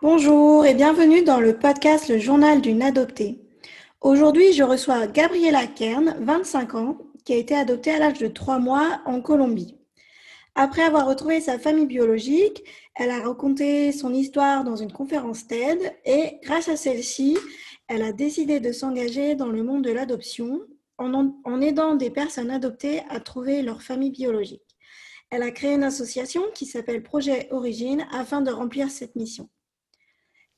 Bonjour et bienvenue dans le podcast Le Journal d'une adoptée. Aujourd'hui, je reçois Gabriela Kern, 25 ans, qui a été adoptée à l'âge de 3 mois en Colombie. Après avoir retrouvé sa famille biologique, elle a raconté son histoire dans une conférence TED et grâce à celle-ci, elle a décidé de s'engager dans le monde de l'adoption en, aidant des personnes adoptées à trouver leur famille biologique. Elle a créé une association qui s'appelle Projet Origine afin de remplir cette mission.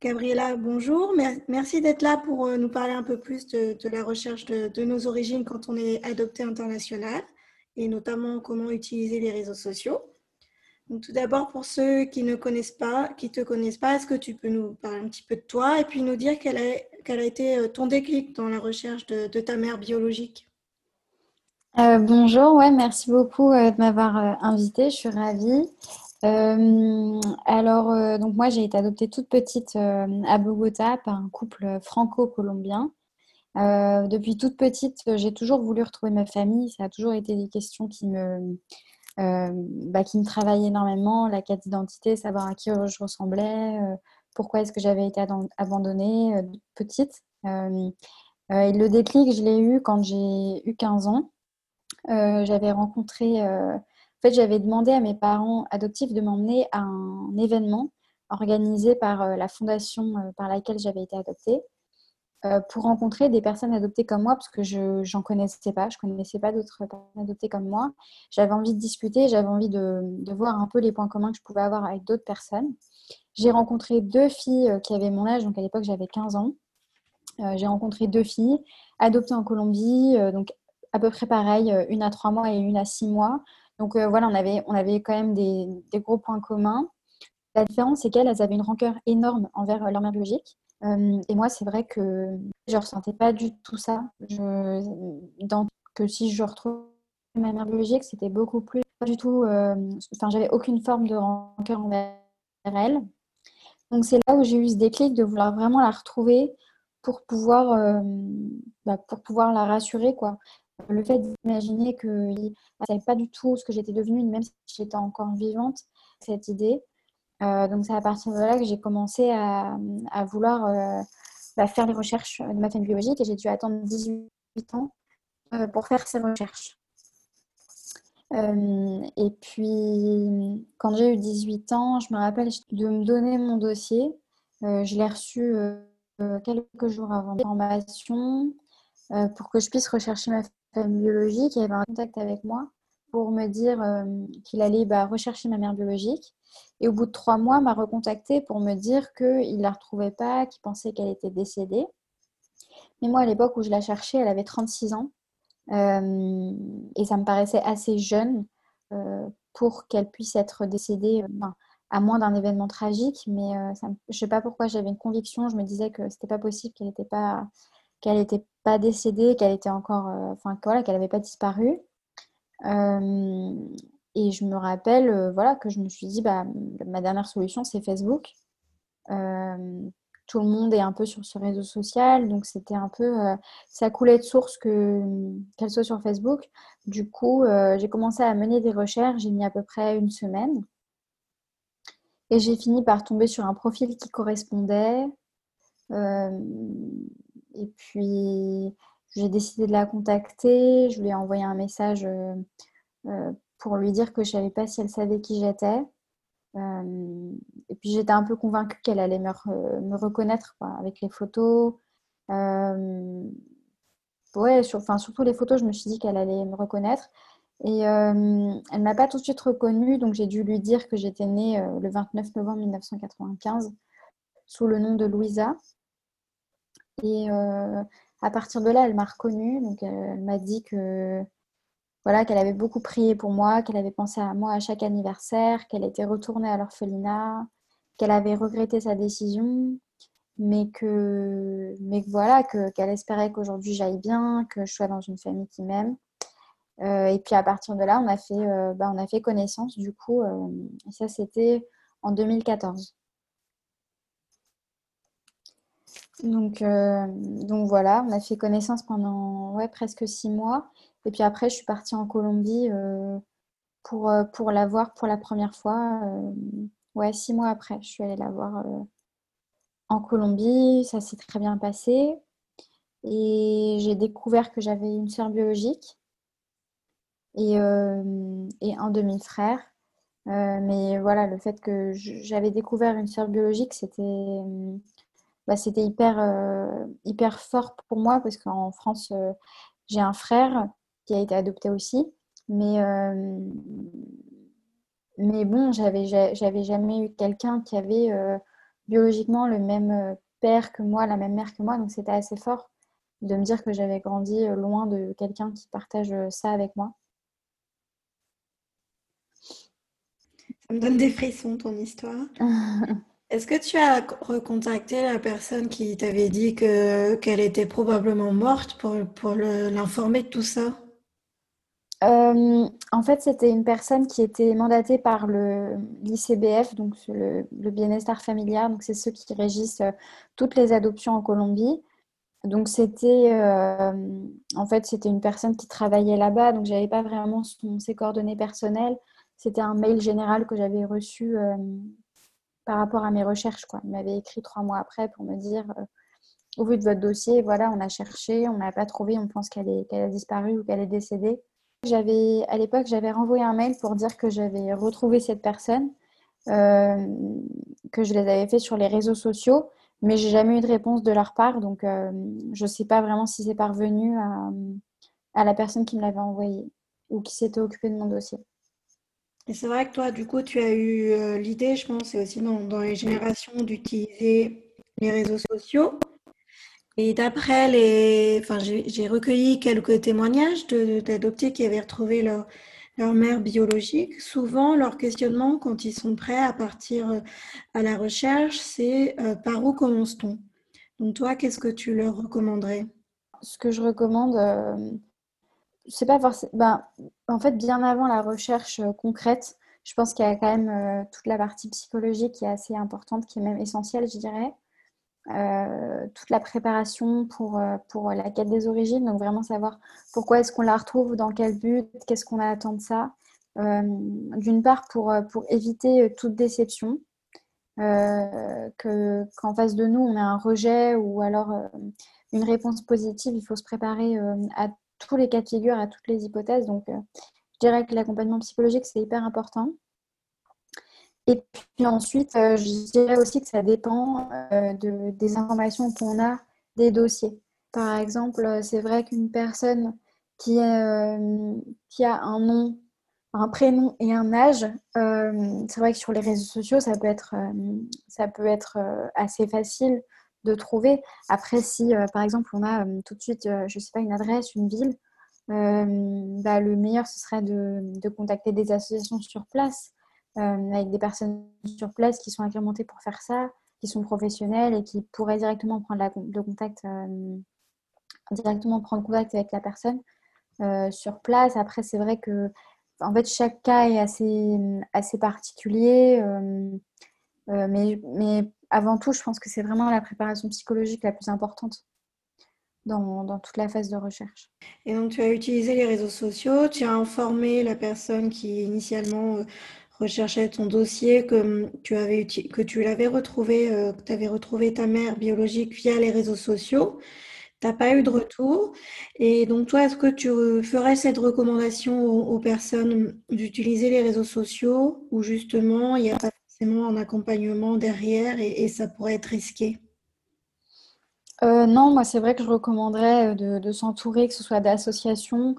Gabriela, bonjour. Merci d'être là pour euh, nous parler un peu plus de, la recherche de, nos origines quand on est adopté international et notamment comment utiliser les réseaux sociaux. Tout d'abord, pour ceux qui ne connaissent pas, qui te connaissent pas, est-ce que tu peux nous parler un petit peu de toi et puis nous dire quel a, été euh, ton déclic dans la recherche de, ta mère biologique? Euh, Bonjour, ouais, merci beaucoup de m'avoir invitée, je suis ravie. Euh, alors, euh, donc moi, j'ai été adoptée toute petite euh, à Bogota par un couple franco-colombien. depuis toute petite, j'ai toujours voulu retrouver ma famille. Ça a toujours été des questions qui me, bah, qui me travaillaient énormément. La quête d'identité, savoir à qui je ressemblais, pourquoi est-ce que j'avais été abandonnée petite. et le déclic, je l'ai eu quand j'ai eu 15 ans. j'avais rencontré en fait, j'avais demandé à mes parents adoptifs de m'emmener à un événement organisé par euh, la fondation euh, par laquelle j'avais été adoptée euh, pour rencontrer des personnes adoptées comme moi, parce que je n'en connaissais pas, je ne connaissais pas d'autres personnes adoptées comme moi. J'avais envie de discuter, j'avais envie de, voir un peu les points communs que je pouvais avoir avec d'autres personnes. J'ai rencontré deux filles qui avaient mon âge, donc à l'époque j'avais 15 ans. J'ai rencontré deux filles adoptées en Colombie, donc à peu près pareil, une à trois mois et une à six mois. Donc euh, voilà, on avait, on avait quand même des, gros points communs. La différence, c'est qu'elles avaient une rancœur énorme envers euh, leur mère biologique. Euh, et moi, c'est vrai que je ne ressentais pas du tout ça. que si je retrouve ma mère biologique, c'était beaucoup plus. Pas du tout. enfin, j'avais aucune forme de rancœur envers elle. Donc, c'est là où j'ai eu ce déclic de vouloir vraiment la retrouver pour pouvoir, bah, pour pouvoir la rassurer. Quoi le fait d'imaginer qu'il ne savait pas du tout ce que j'étais devenue, même si j'étais encore vivante, cette idée. Euh, donc c'est à partir de là que j'ai commencé à, vouloir euh, bah, faire les recherches de ma famille biologique et j'ai dû attendre 18 ans euh, pour faire ces recherches. et puis, quand j'ai eu 18 ans, je me rappelle de me donner mon dossier. je l'ai reçu quelques jours avant la formation pour que je puisse rechercher ma biologique, il avait un contact avec moi pour me dire euh, qu'il allait bah, rechercher ma mère biologique. Et au bout de trois mois, m'a recontacté pour me dire qu'il ne la retrouvait pas, qu'il pensait qu'elle était décédée. Mais moi, à l'époque où je la cherchais, elle avait 36 ans. Euh, et ça me paraissait assez jeune euh, pour qu'elle puisse être décédée, à moins d'un événement tragique. Mais je ne sais pas pourquoi j'avais une conviction. Je me disais que c'était pas possible qu'elle n'était pas qu'elle n'était pas décédée, qu'elle était encore, euh, enfin voilà, qu'elle n'avait pas disparu. Euh, et je me rappelle, euh, voilà, que je me suis dit, bah, ma dernière solution, c'est Facebook. tout le monde est un peu sur ce réseau social, donc c'était un peu, ça coulait de source que qu'elle soit sur Facebook. Du coup, j'ai commencé à mener des recherches. J'ai mis à peu près une semaine. Et j'ai fini par tomber sur un profil qui correspondait. Et puis, j'ai décidé de la contacter. Je lui ai envoyé un message euh, euh, pour lui dire que je ne savais pas si elle savait qui j'étais. Euh, et puis, j'étais un peu convaincue qu'elle allait me, reconnaître avec les photos. ouais, surtout les photos, je me suis dit qu'elle allait me reconnaître. Et elle ne m'a pas tout de suite reconnue, donc j'ai dû lui dire que j'étais née le 29 novembre 1995 sous le nom de Louisa. Et euh, à partir de là, elle m'a reconnue. Donc, elle m'a dit que voilà, qu'elle avait beaucoup prié pour moi, qu'elle avait pensé à moi à chaque anniversaire, qu'elle était retournée à l'orphelinat, qu'elle avait regretté sa décision, mais que, mais voilà, que, qu'elle espérait qu'aujourd'hui j'aille bien, que je sois dans une famille qui m'aime. Euh, et puis à partir de là, on a fait, euh, bah, on a fait connaissance du coup. et ça, c'était en 2014. Donc, euh, donc voilà, on a fait connaissance pendant presque six mois. Et puis après, je suis partie en Colombie euh, pour, euh, pour la voir pour la première fois. six mois après, je suis allée la voir en Colombie, ça s'est très bien passé. Et j'ai découvert que j'avais une sœur biologique et, et un demi-frère. mais voilà, le fait que j'avais découvert une sœur biologique, c'était bah, c'était hyper, hyper fort pour moi parce qu'en France, j'ai un frère qui a été adopté aussi. Mais, mais bon, j'avais, j'avais jamais eu quelqu'un qui avait biologiquement le même père que moi, la même mère que moi. Donc c'était assez fort de me dire que j'avais grandi loin de quelqu'un qui partage ça avec moi. Ça me donne des frissons, ton histoire. Est-ce que tu as recontacté la personne qui t'avait dit que, qu'elle était probablement morte pour, pour l'informer de tout ça? Euh, en fait, c'était une personne qui était mandatée par le l'ICBF, donc le, bien-être familial. Donc, c'est ceux qui régissent euh, toutes les adoptions en Colombie. Donc, c'était euh, en fait, c'était une personne qui travaillait là-bas. Donc, j'avais pas vraiment ses coordonnées personnelles. C'était un mail général que j'avais reçu par rapport à mes recherches. Quoi. Il m'avait écrit trois mois après pour me dire au vu de votre dossier, voilà, on a cherché, on n'a pas trouvé, on pense qu'elle qu'elle a disparu ou qu'elle est décédée. J'avais, à l'époque, j'avais renvoyé un mail pour dire que j'avais retrouvé cette personne, euh, que je les avais fait sur les réseaux sociaux, mais j'ai jamais eu de réponse de leur part, donc euh, je ne sais pas vraiment si c'est parvenu à, à, la personne qui me l'avait envoyé ou qui s'était occupée de mon dossier. Et c'est vrai que toi, du coup, tu as eu euh, l'idée, je pense, et aussi dans, les générations, d'utiliser les réseaux sociaux et d'après les, enfin, j'ai recueilli quelques témoignages d'adoptés qui avaient retrouvé leur, mère biologique. Souvent, leur questionnement, quand ils sont prêts à partir euh, à la recherche, c'est euh, par où commence-t-on? Donc, toi, qu'est-ce que tu leur recommanderais? Ce que je recommande, euh, c'est pas forcément. En fait, bien avant la recherche concrète, je pense qu'il y a quand même toute la partie psychologique qui est assez importante, qui est même essentielle, je dirais. Euh, toute la préparation pour, euh, pour la quête des origines, donc vraiment savoir pourquoi est-ce qu'on la retrouve, dans quel but, qu'est-ce qu'on attend de ça. Euh, d'une part, pour, pour éviter toute déception, que, qu'en face de nous, on a un rejet ou alors une réponse positive, il faut se préparer à tous les cas de figure, à toutes les hypothèses. Donc, je dirais que l'accompagnement psychologique, c'est hyper important. Et puis ensuite, euh, je dirais aussi que ça dépend euh, de, des informations qu'on a des dossiers. Par exemple, euh, c'est vrai qu'une personne qui, qui, a un nom, un prénom et un âge, c'est vrai que sur les réseaux sociaux, ça peut être, ça peut être assez facile de trouver. Après, si par exemple on a tout de suite, je ne sais pas, une adresse, une ville, bah, le meilleur ce serait de, contacter des associations sur place. Euh, avec des personnes sur place qui sont agrémentées pour faire ça, qui sont professionnelles et qui pourraient directement prendre le contact, euh, directement prendre contact avec la personne euh, sur place. Après, c'est vrai que en fait, chaque cas est assez, assez particulier. mais, mais avant tout, je pense que c'est vraiment la préparation psychologique la plus importante. Dans, toute la phase de recherche. Et donc, tu as utilisé les réseaux sociaux, tu as informé la personne qui initialement recherchais ton dossier, que tu avais que tu l'avais retrouvé, euh, que tu avais retrouvé ta mère biologique via les réseaux sociaux. Tu n'as pas eu de retour. Et donc, toi, est-ce que tu ferais cette recommandation aux, personnes d'utiliser les réseaux sociaux ou justement, il n'y a pas forcément un accompagnement derrière et, ça pourrait être risqué. Euh, Non, moi, c'est vrai que je recommanderais de, de s'entourer, que ce soit d'associations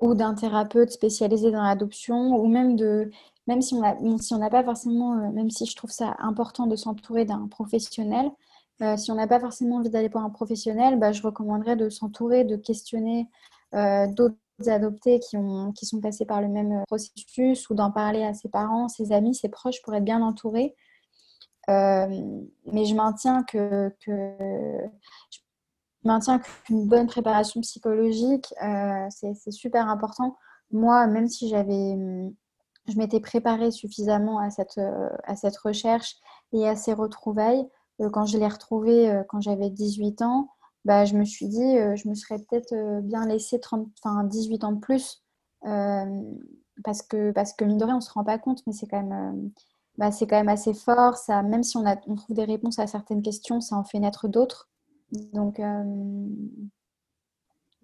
ou d'un thérapeute spécialisé dans l'adoption ou même de même si on n'a pas forcément, euh, même si je trouve ça important de s'entourer d'un professionnel, euh, si on n'a pas forcément envie d'aller pour un professionnel, bah, je recommanderais de s'entourer, de questionner euh, d'autres adoptés qui, ont, qui sont passés par le même processus ou d'en parler à ses parents, ses amis, ses proches pour être bien entouré. mais je maintiens que, que qu'une bonne préparation psychologique, c'est super important. Moi, même si j'avais je m'étais préparée suffisamment à cette, euh, à cette recherche et à ces retrouvailles. Euh, quand je l'ai retrouvée euh, quand j'avais 18 ans, bah, je me suis dit, je me serais peut-être bien laissé 30, enfin, 18 ans de plus. parce, que, parce que, mine de rien, on ne se rend pas compte, mais c'est quand même bah, c'est quand même assez fort. Ça, même si on, a, on trouve des réponses à certaines questions, ça en fait naître d'autres. Donc,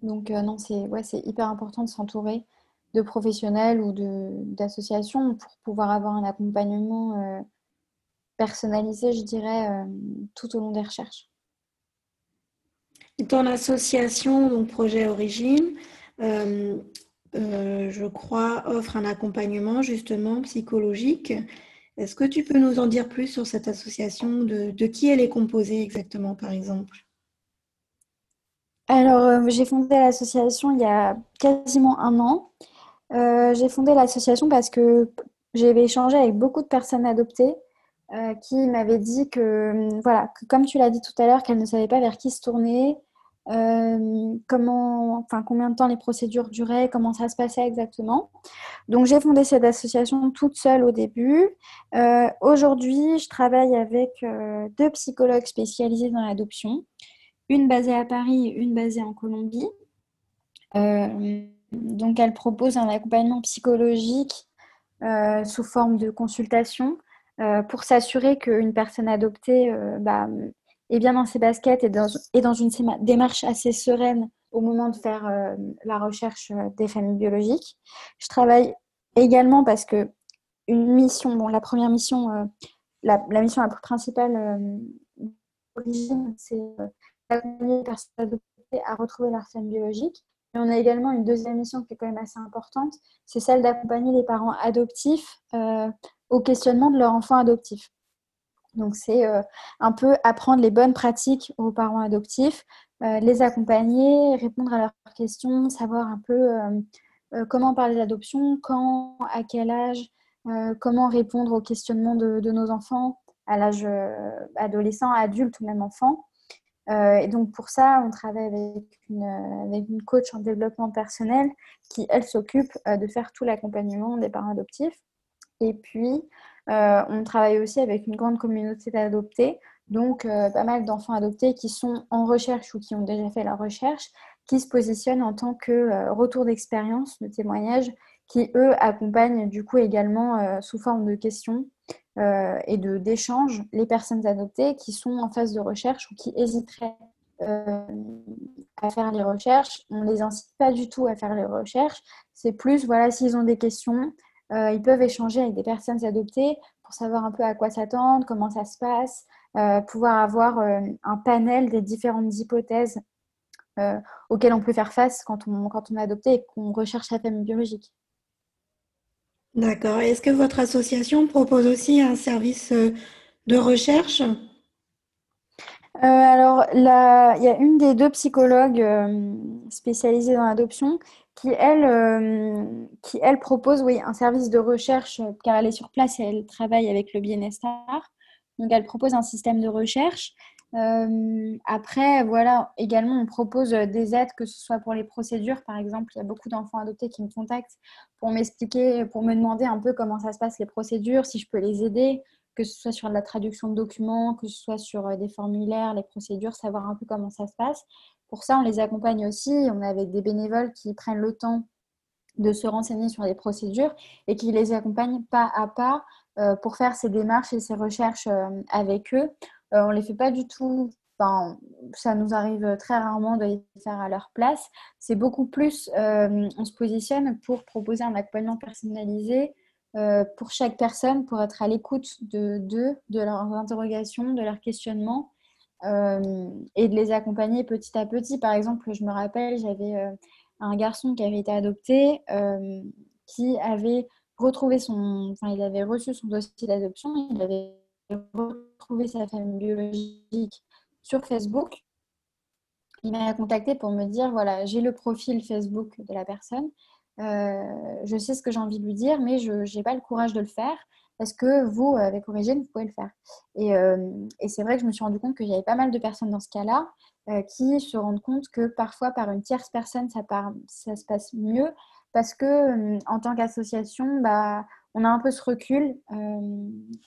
donc non, c'est ouais, hyper important de s'entourer de professionnels ou d'associations pour pouvoir avoir un accompagnement personnalisé, je dirais, tout au long des recherches. Ton association, donc Projet Origine, euh, euh, je crois, offre un accompagnement justement psychologique. Est-ce que tu peux nous en dire plus sur cette association? De, qui elle est composée exactement, par exemple? Alors, euh, j'ai fondé l'association il y a quasiment un an. j'ai fondé l'association parce que j'avais échangé avec beaucoup de personnes adoptées qui m'avaient dit que, voilà, que comme tu l'as dit tout à l'heure, qu'elles ne savaient pas vers qui se tourner, euh, comment, enfin, combien de temps les procédures duraient, comment ça se passait exactement. Donc j'ai fondé cette association toute seule au début. Euh, aujourd'hui, je travaille avec euh, deux psychologues spécialisés dans l'adoption, une basée à Paris et une basée en Colombie. donc elle propose un accompagnement psychologique sous forme de consultation pour s'assurer qu'une personne adoptée bah, et bien dans ses baskets et dans, une démarche assez sereine au moment de faire euh, la recherche euh, des familles biologiques. Je travaille également parce que une mission, la première mission, euh, la, mission principale d'origine, c'est d'accompagner les personnes adoptées à retrouver leur famille biologique. On a également une deuxième mission qui est quand même assez importante, c'est celle d'accompagner les parents adoptifs au questionnement de leur enfant adoptif. Donc, c'est euh, un peu apprendre les bonnes pratiques aux parents adoptifs, euh, les accompagner, répondre à leurs questions, savoir un peu euh, comment parler d'adoption, quand, à quel âge, comment répondre aux questionnements de, nos enfants à l'âge adolescent, adulte ou même enfant. Et donc, pour ça, on travaille avec une, avec une coach en développement personnel qui, elle, s'occupe de faire tout l'accompagnement des parents adoptifs. Et puis, euh, on travaille aussi avec une grande communauté d'adoptés, donc euh, pas mal d'enfants adoptés qui sont en recherche ou qui ont déjà fait la recherche, qui se positionnent en tant que euh, retour d'expérience, de témoignage, qui eux accompagnent du coup également sous forme de questions et de d'échanges les personnes adoptées qui sont en phase de recherche ou qui hésiteraient à faire les recherches. On ne les incite pas du tout à faire les recherches. C'est plus, voilà, s'ils ont des questions, euh, ils peuvent échanger avec des personnes adoptées pour savoir un peu à quoi s'attendre, comment ça se passe, euh, pouvoir avoir euh, un panel des différentes hypothèses auxquelles on peut faire face quand on, quand on est adopté et qu'on recherche sa famille biologique. D'accord. Est-ce que votre association propose aussi un service de recherche? Alors, il y a une des deux psychologues spécialisées dans l'adoption qui elle, euh, qui elle propose oui, un service de recherche euh, car elle est sur place et elle travaille avec le Bienestar. Donc elle propose un système de recherche. Euh, après, voilà, également on propose des aides, que ce soit pour les procédures. Par exemple, il y a beaucoup d'enfants adoptés qui me contactent pour m'expliquer, pour me demander un peu comment ça se passe les procédures, si je peux les aider, que ce soit sur la traduction de documents, que ce soit sur des formulaires, les procédures, savoir un peu comment ça se passe. Pour ça, on les accompagne aussi. On est avec des bénévoles qui prennent le temps de se renseigner sur les procédures et qui les accompagnent pas à pas euh, pour faire ces démarches et ces recherches euh, avec eux. Euh, on ne les fait pas du tout, ça nous arrive très rarement de les faire à leur place. C'est beaucoup plus, on se positionne pour proposer un accompagnement personnalisé pour chaque personne, pour être à l'écoute de d'eux, de leurs interrogations, de leurs questionnements euh, et de les accompagner petit à petit. Par exemple, je me rappelle, j'avais euh, un garçon qui avait été adopté, euh, qui avait retrouvé son, enfin, il avait reçu son dossier d'adoption, il avait retrouvé sa famille biologique sur Facebook. Il m'a contacté pour me dire voilà, j'ai le profil Facebook de la personne, je sais ce que j'ai envie de lui dire, mais je n'ai pas le courage de le faire. Est-ce que vous, avec Origine, vous pouvez le faire euh, et, c'est vrai que je me suis rendu compte qu'il y avait pas mal de personnes dans ce cas-là euh, qui se rendent compte que parfois, par une tierce personne, ça, ça se passe mieux parce que euh, en tant qu'association, bah, on a un peu ce recul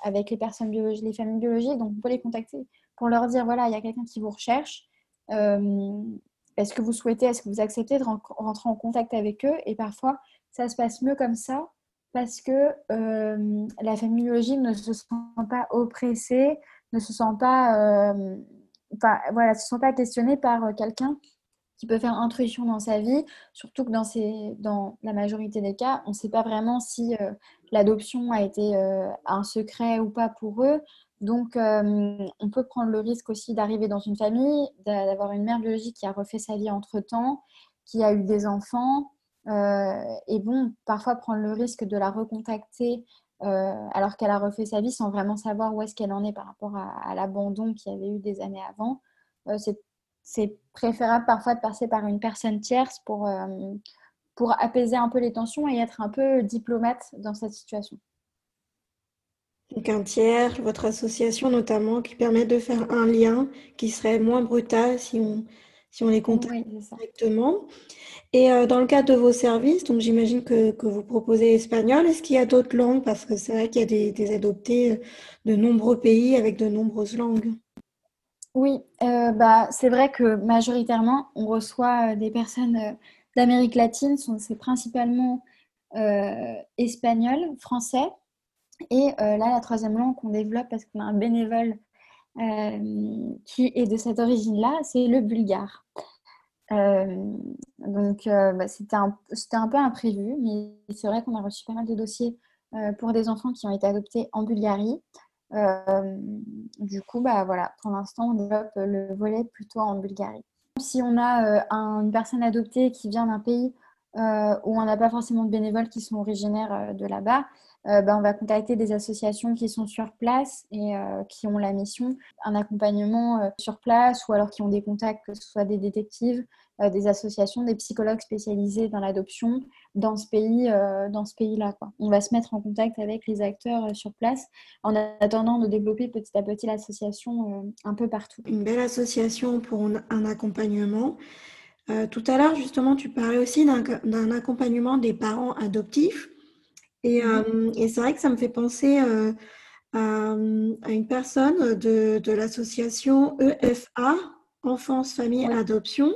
avec les personnes biologiques, les familles biologiques, donc on peut les contacter pour leur dire voilà, il y a quelqu'un qui vous recherche. est-ce que vous souhaitez, est-ce que vous acceptez de rentrer en contact avec eux? Et parfois, ça se passe mieux comme ça parce que la famille biologique ne se sent pas oppressée, ne se sent pas, enfin, voilà, se sent pas questionnée par quelqu'un qui peut faire intrusion dans sa vie, surtout que dans, la majorité des cas, on ne sait pas vraiment si euh, l'adoption a été euh, un secret ou pas pour eux. Donc, euh, on peut prendre le risque aussi d'arriver dans une famille, d'avoir une mère biologique qui a refait sa vie entre-temps, qui a eu des enfants, et bon, parfois prendre le risque de la recontacter alors qu'elle a refait sa vie sans vraiment savoir où est-ce qu'elle en est par rapport à, à l'abandon qu'il y avait eu des années avant. c'est c'est préférable parfois de passer par une personne tierce pour, euh, pour apaiser un peu les tensions et être un peu diplomate dans cette situation. Donc un tiers, votre association notamment, qui permet de faire un lien qui serait moins brutal si on, si on les contacte directement. Et euh, dans le cadre de vos services, donc j'imagine que, que, vous proposez espagnol, est-ce qu'il y a d'autres langues? Parce que c'est vrai qu'il y a des, des adoptés de nombreux pays avec de nombreuses langues. Oui, euh, bah, c'est vrai que majoritairement, on reçoit euh, des personnes euh, d'Amérique latine, c'est principalement espagnol, français. Et là, la troisième langue qu'on développe parce qu'on a un bénévole qui est de cette origine-là, c'est le bulgare. donc, bah, c'était un, un, peu imprévu, mais c'est vrai qu'on a reçu pas mal de dossiers pour des enfants qui ont été adoptés en Bulgarie. Euh, du coup, bah, voilà, pour l'instant, on développe le volet plutôt en Bulgarie. Si on a euh, une personne adoptée qui vient d'un pays euh, où on n'a pas forcément de bénévoles qui sont originaires de là-bas, bah, on va contacter des associations qui sont sur place et qui ont la mission, un accompagnement sur place ou alors qui ont des contacts, que ce soit des détectives, euh, des associations, des psychologues spécialisés dans l'adoption dans ce pays, euh, dans ce pays-là. On va se mettre en contact avec les acteurs euh, sur place en attendant de développer petit à petit l'association un peu partout. Une belle association pour un accompagnement. tout à l'heure, justement, tu parlais aussi d'un accompagnement des parents adoptifs. Et, mhm. et c'est vrai que ça me fait penser à, une personne de, de l'association EFA, Enfance, Famille, Adoption,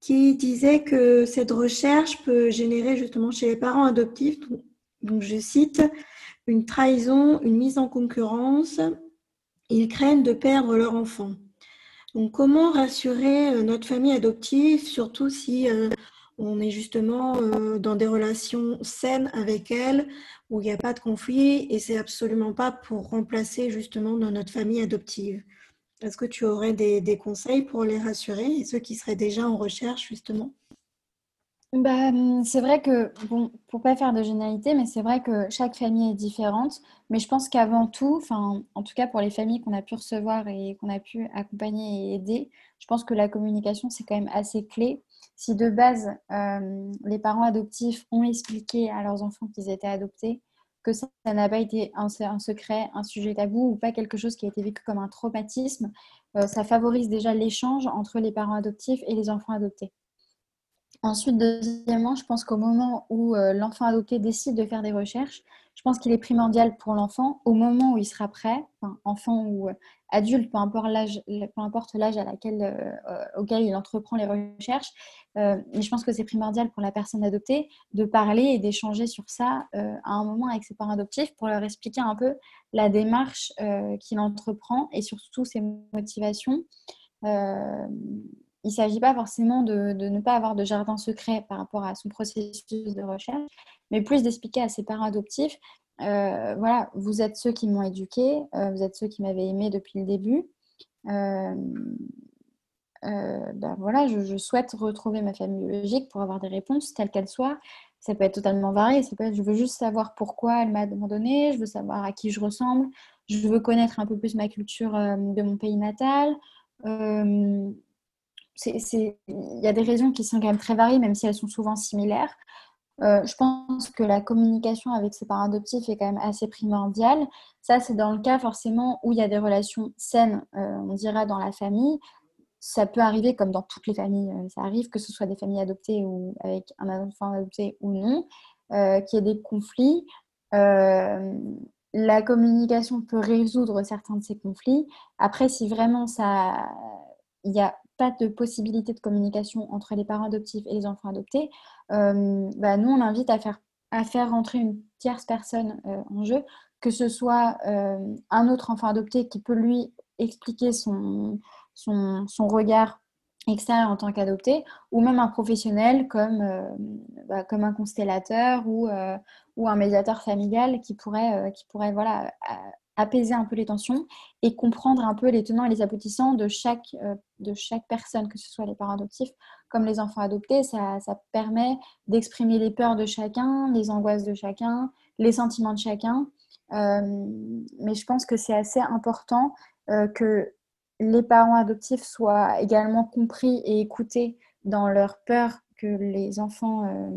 qui disait que cette recherche peut générer justement chez les parents adoptifs, donc je cite, une trahison, une mise en concurrence. Ils craignent de perdre leur enfant. Donc comment rassurer euh, notre famille adoptive, surtout si euh, on est justement euh, dans des relations saines avec elle, où il n'y a pas de conflit, et c'est absolument pas pour remplacer justement dans notre famille adoptive. Est-ce que tu aurais des, conseils pour les rassurer et ceux qui seraient déjà en recherche, justement? Bah, hum, c'est vrai que, bon, pour pas faire de généralité, mais c'est vrai que chaque famille est différente. Mais je pense qu'avant tout, enfin, en tout cas pour les familles qu'on a pu recevoir et qu'on a pu accompagner et aider, je pense que la communication, c'est quand même assez clé. Si de base, euh, les parents adoptifs ont expliqué à leurs enfants qu'ils étaient adoptés, que ça n'a pas été un, secret, un sujet tabou ou pas quelque chose qui a été vécu comme un traumatisme, euh, ça favorise déjà l'échange entre les parents adoptifs et les enfants adoptés. Ensuite, deuxièmement, je pense qu'au moment où euh, l'enfant adopté décide de faire des recherches, je pense qu'il est primordial pour l'enfant, au moment où il sera prêt, enfant ou euh, adulte, peu importe l'âge, euh, auquel il entreprend les recherches, mais je pense que c'est primordial pour la personne adoptée de parler et d'échanger sur ça à un moment avec ses parents adoptifs pour leur expliquer un peu la démarche qu'il entreprend et surtout ses motivations il ne s'agit pas forcément de, ne pas avoir de jardin secret par rapport à son processus de recherche, mais plus d'expliquer à ses parents adoptifs, euh, voilà, vous êtes ceux qui m'ont éduqué, euh, vous êtes ceux qui m'avaient aimé depuis le début. Euh, ben voilà, je, souhaite retrouver ma famille biologique pour avoir des réponses telles qu'elles soient. Ça peut être totalement varié. Ça peut être, je veux juste savoir pourquoi elle m'a abandonné, je veux savoir à qui je ressemble, je veux connaître un peu plus ma culture de mon pays natal il y a des raisons qui sont quand même très variées, même si elles sont souvent similaires. Euh, je pense que la communication avec ses parents adoptifs est quand même assez primordiale. Ça, c'est dans le cas forcément où il y a des relations saines, euh, on dira, dans la famille. Ça peut arriver, comme dans toutes les familles, euh, ça arrive, que ce soit des familles adoptées ou avec un enfant adopté ou non, qu'il y ait des conflits. la communication peut résoudre certains de ces conflits. Après, si vraiment ça, il y a de possibilité de communication entre les parents adoptifs et les enfants adoptés, euh, bah, nous, on invite à faire à faire rentrer une tierce personne en jeu, que ce soit un autre enfant adopté qui peut lui expliquer son, son, son regard extérieur en tant qu'adopté, ou même un professionnel comme, euh, bah, comme un constellateur ou, euh, ou un médiateur familial qui pourrait, euh, qui pourrait voilà, apaiser un peu les tensions et comprendre un peu les tenants et les aboutissants de chaque, chaque personne, que ce soit les parents adoptifs comme les enfants adoptés. Ça, permet d'exprimer les peurs de chacun, les angoisses de chacun, les sentiments de chacun. mais je pense que c'est assez important que les parents adoptifs soient également compris et écoutés dans leur peur que les enfants euh,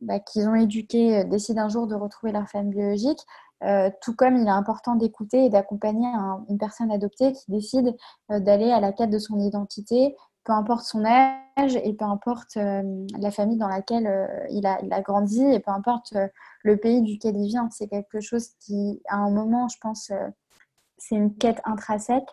bah, qu'ils ont éduqués euh, décident un jour de retrouver leur famille biologique, euh, tout comme il est important d'écouter et d'accompagner une personne adoptée qui décide d'aller à la quête de son identité, peu importe son âge et peu importe la famille dans laquelle il, a, grandi et peu importe le pays duquel il vient. C'est quelque chose qui, à un moment, je pense, c'est une quête intrinsèque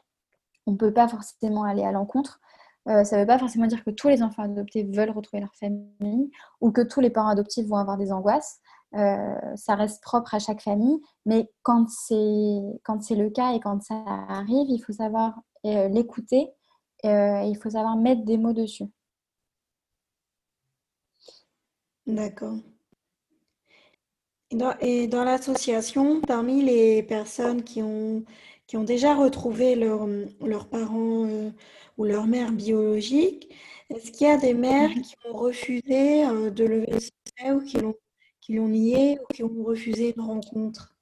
on ne peut pas forcément aller à l'encontre. Euh, ça ne veut pas forcément dire que tous les enfants adoptés veulent retrouver leur famille ou que tous les parents adoptifs vont avoir des angoisses. Euh, ça reste propre à chaque famille, mais quand c'est quand c'est le cas et quand ça arrive, il faut savoir euh, l'écouter et il faut savoir mettre des mots dessus. D'accord. et dans l'association, parmi les personnes qui ont qui ont déjà retrouvé leurs parents euh, ou leur mère biologique. Est-ce qu'il y a des mères qui ont refusé euh, de lever le secret ou qui l'ont, qui l'ont nié ou qui ont refusé une rencontre?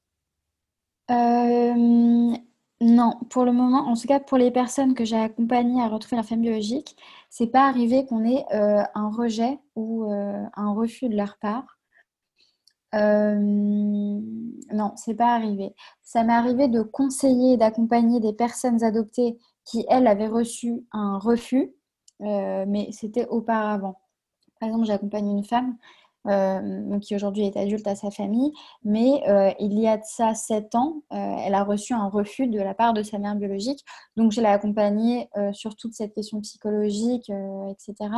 Euh, Non, pour le moment, en tout cas pour les personnes que j'ai accompagnées à retrouver leur famille biologique, c'est pas arrivé qu'on ait un rejet ou un refus de leur part. Euh, non, c'est pas arrivé. Ça m'est arrivé de conseiller d'accompagner des personnes adoptées qui, elles, avaient reçu un refus, euh, mais c'était auparavant. Par exemple, j'accompagne une femme euh, qui aujourd'hui est adulte à sa famille, mais il y a de ça sept ans, elle a reçu un refus de la part de sa mère biologique. Donc, je l'ai accompagnée sur toute cette question psychologique, etc.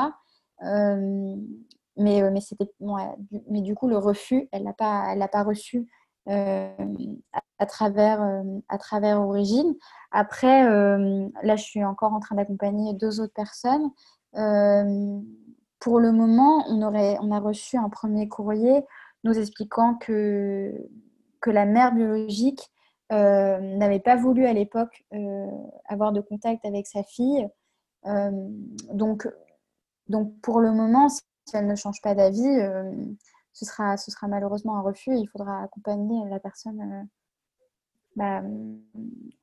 Mais, euh, mais, c'était, mais du coup, le refus, elle ne l'a pas, elle pas reçu euh, à, travers, euh, à travers Origine. Après, là, je suis encore en train d'accompagner deux autres personnes. Pour le moment, on, aurait, on a reçu un premier courrier nous expliquant que, que la mère biologique n'avait pas voulu à l'époque avoir de contact avec sa fille. donc, donc, pour le moment, si elle ne change pas d'avis, euh, ce, sera, ce sera malheureusement un refus. il faudra accompagner la personne euh, bah,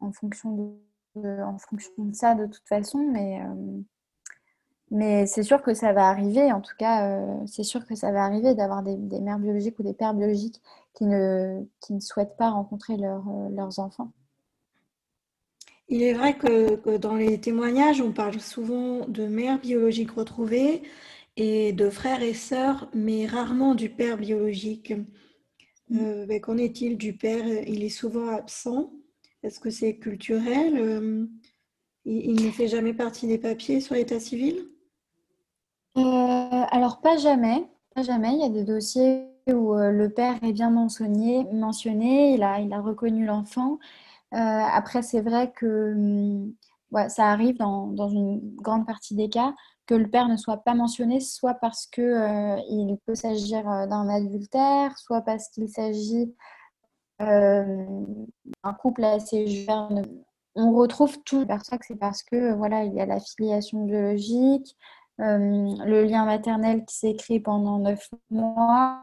en, fonction de, en fonction de ça de toute façon. Mais, euh, mais c'est sûr que ça va arriver. En tout cas, c'est sûr que ça va arriver d'avoir des, mères biologiques ou des pères biologiques qui ne, qui ne souhaitent pas rencontrer leurs enfants. Il est vrai que, que, dans les témoignages, on parle souvent de mères biologiques retrouvées, et de frères et sœurs, mais rarement du père biologique. Mm. Euh, qu'en est-il du père? Il est souvent absent. Est-ce que c'est culturel? Euh, il, ne fait jamais partie des papiers sur l'état civil? Euh, Alors, pas jamais. Pas jamais. Il y a des dossiers où le père est bien mentionné, mentionné il, a, il a reconnu l'enfant. après, c'est vrai que hum, ça arrive dans, dans, une grande partie des cas que le père ne soit pas mentionné, soit parce qu'il euh, peut s'agir euh, d'un adultère, soit parce qu'il s'agit euh, d'un couple assez jeune. On retrouve tout. ça que c'est parce que voilà, il y a la filiation biologique, le lien maternel qui s'est créé pendant neuf mois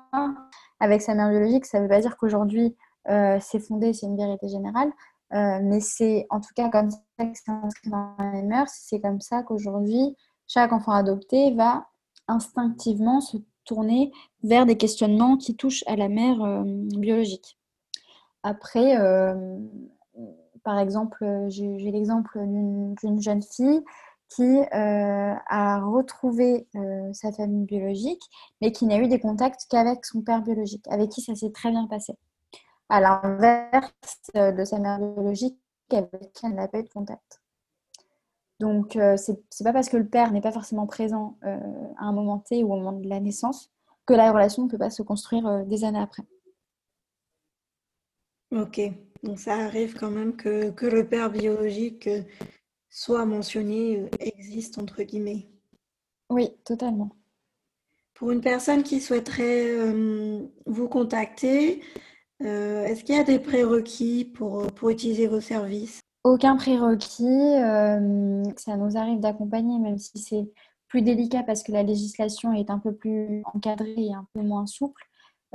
avec sa mère biologique. Ça ne veut pas dire qu'aujourd'hui c'est fondé, c'est une vérité générale. mais c'est en tout cas comme ça que c'est inscrit dans les mœurs. C'est comme ça qu'aujourd'hui, chaque enfant adopté va instinctivement se tourner vers des questionnements qui touchent à la mère euh, biologique. Après, euh, par exemple, j'ai l'exemple d'une jeune fille qui euh, a retrouvé sa famille biologique, mais qui n'a eu des contacts qu'avec son père biologique, avec qui ça s'est très bien passé. À l'inverse de sa mère biologique, avec qui elle n'a pas eu de contact. Donc, euh, c'est pas parce que le père n'est pas forcément présent euh, à un moment T ou au moment de la naissance que la relation ne peut pas se construire des années après. Ok, donc ça arrive quand même que, que le père biologique soit mentionné, existe entre guillemets. Oui, totalement. Pour une personne qui souhaiterait vous contacter, est-ce qu'il y a des prérequis pour, pour utiliser vos services? Aucun prérequis. Euh, ça nous arrive d'accompagner, même si c'est plus délicat parce que la législation est un peu plus encadrée et un peu moins souple.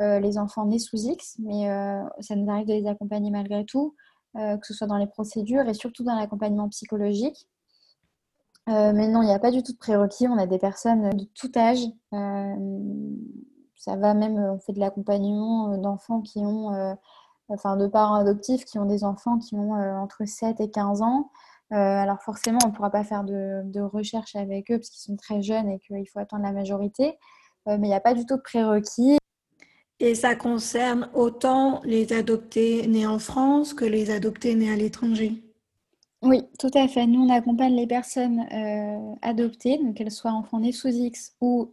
Euh, les enfants nés sous X, mais euh, ça nous arrive de les accompagner malgré tout, que ce soit dans les procédures et surtout dans l'accompagnement psychologique. mais non, il n'y a pas du tout de prérequis. On a des personnes de tout âge. ça va même, on fait de l'accompagnement d'enfants qui ont enfin de parents adoptifs qui ont des enfants qui ont euh, entre 7 et 15 ans. Euh, alors forcément, on ne pourra pas faire de, recherche avec eux parce qu'ils sont très jeunes et qu'il faut attendre la majorité. Euh, mais il n'y a pas du tout de prérequis. Et ça concerne autant les adoptés nés en France que les adoptés nés à l'étranger Oui, tout à fait. Nous, on accompagne les personnes adoptées, donc qu'elles soient enfants nés sous X ou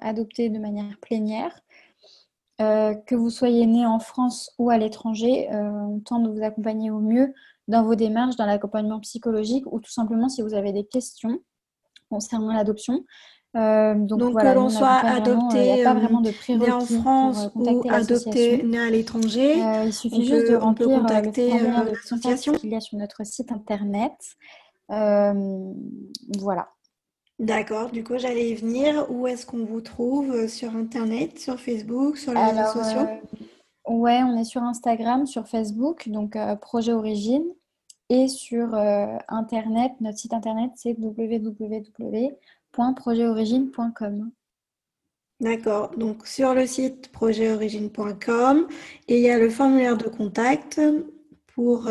adoptées de manière plénière. Euh, que vous soyez né en France ou à l'étranger, euh, on tente de vous accompagner au mieux dans vos démarches, dans l'accompagnement psychologique ou tout simplement si vous avez des questions concernant l'adoption. Euh, donc, que l'on soit adopté pas vraiment né en France ou adopté né à l'étranger, il suffit juste de remplir peut contacter l'association qu'il y a sur notre site internet. voilà. D'accord, du coup j'allais y venir. Où est-ce qu'on vous trouve euh, Sur Internet, sur Facebook, sur les réseaux sociaux? euh, Ouais, on est sur Instagram, sur Facebook, donc euh, Projet Origine. Et sur Internet, notre site Internet c'est www.projetorigine.com. D'accord, donc sur le site projetorigine.com et il y a le formulaire de contact pour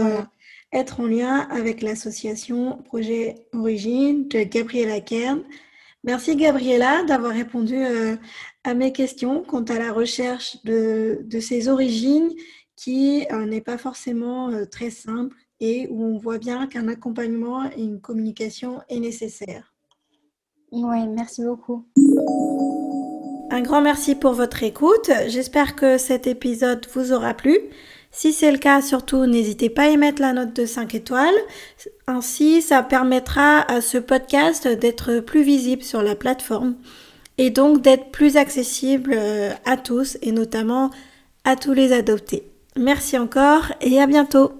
être en lien avec l'association Projet Origine de Gabriela Kern. Merci Gabriela d'avoir répondu euh, à mes questions quant à la recherche de, de ces origines qui euh, n'est pas forcément euh, très simple et où on voit bien qu'un accompagnement et une communication est nécessaire. Oui, merci beaucoup. Un grand merci pour votre écoute. J'espère que cet épisode vous aura plu. Si c'est le cas, surtout, n'hésitez pas à émettre la note de 5 étoiles. Ainsi, ça permettra à ce podcast d'être plus visible sur la plateforme et donc d'être plus accessible euh, à tous et notamment à tous les adoptés. Merci encore et à bientôt.